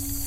you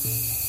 Thank you.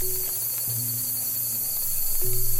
Thank you.